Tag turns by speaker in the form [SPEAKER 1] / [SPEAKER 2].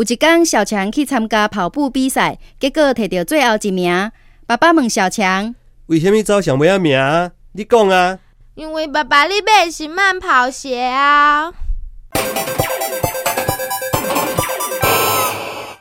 [SPEAKER 1] 有一天，小强去参加跑步比赛，结果摕到最后一名。爸爸问小强：“
[SPEAKER 2] 为什么走上尾啊名？你讲啊？”
[SPEAKER 3] 因为爸爸你买的是慢跑鞋啊。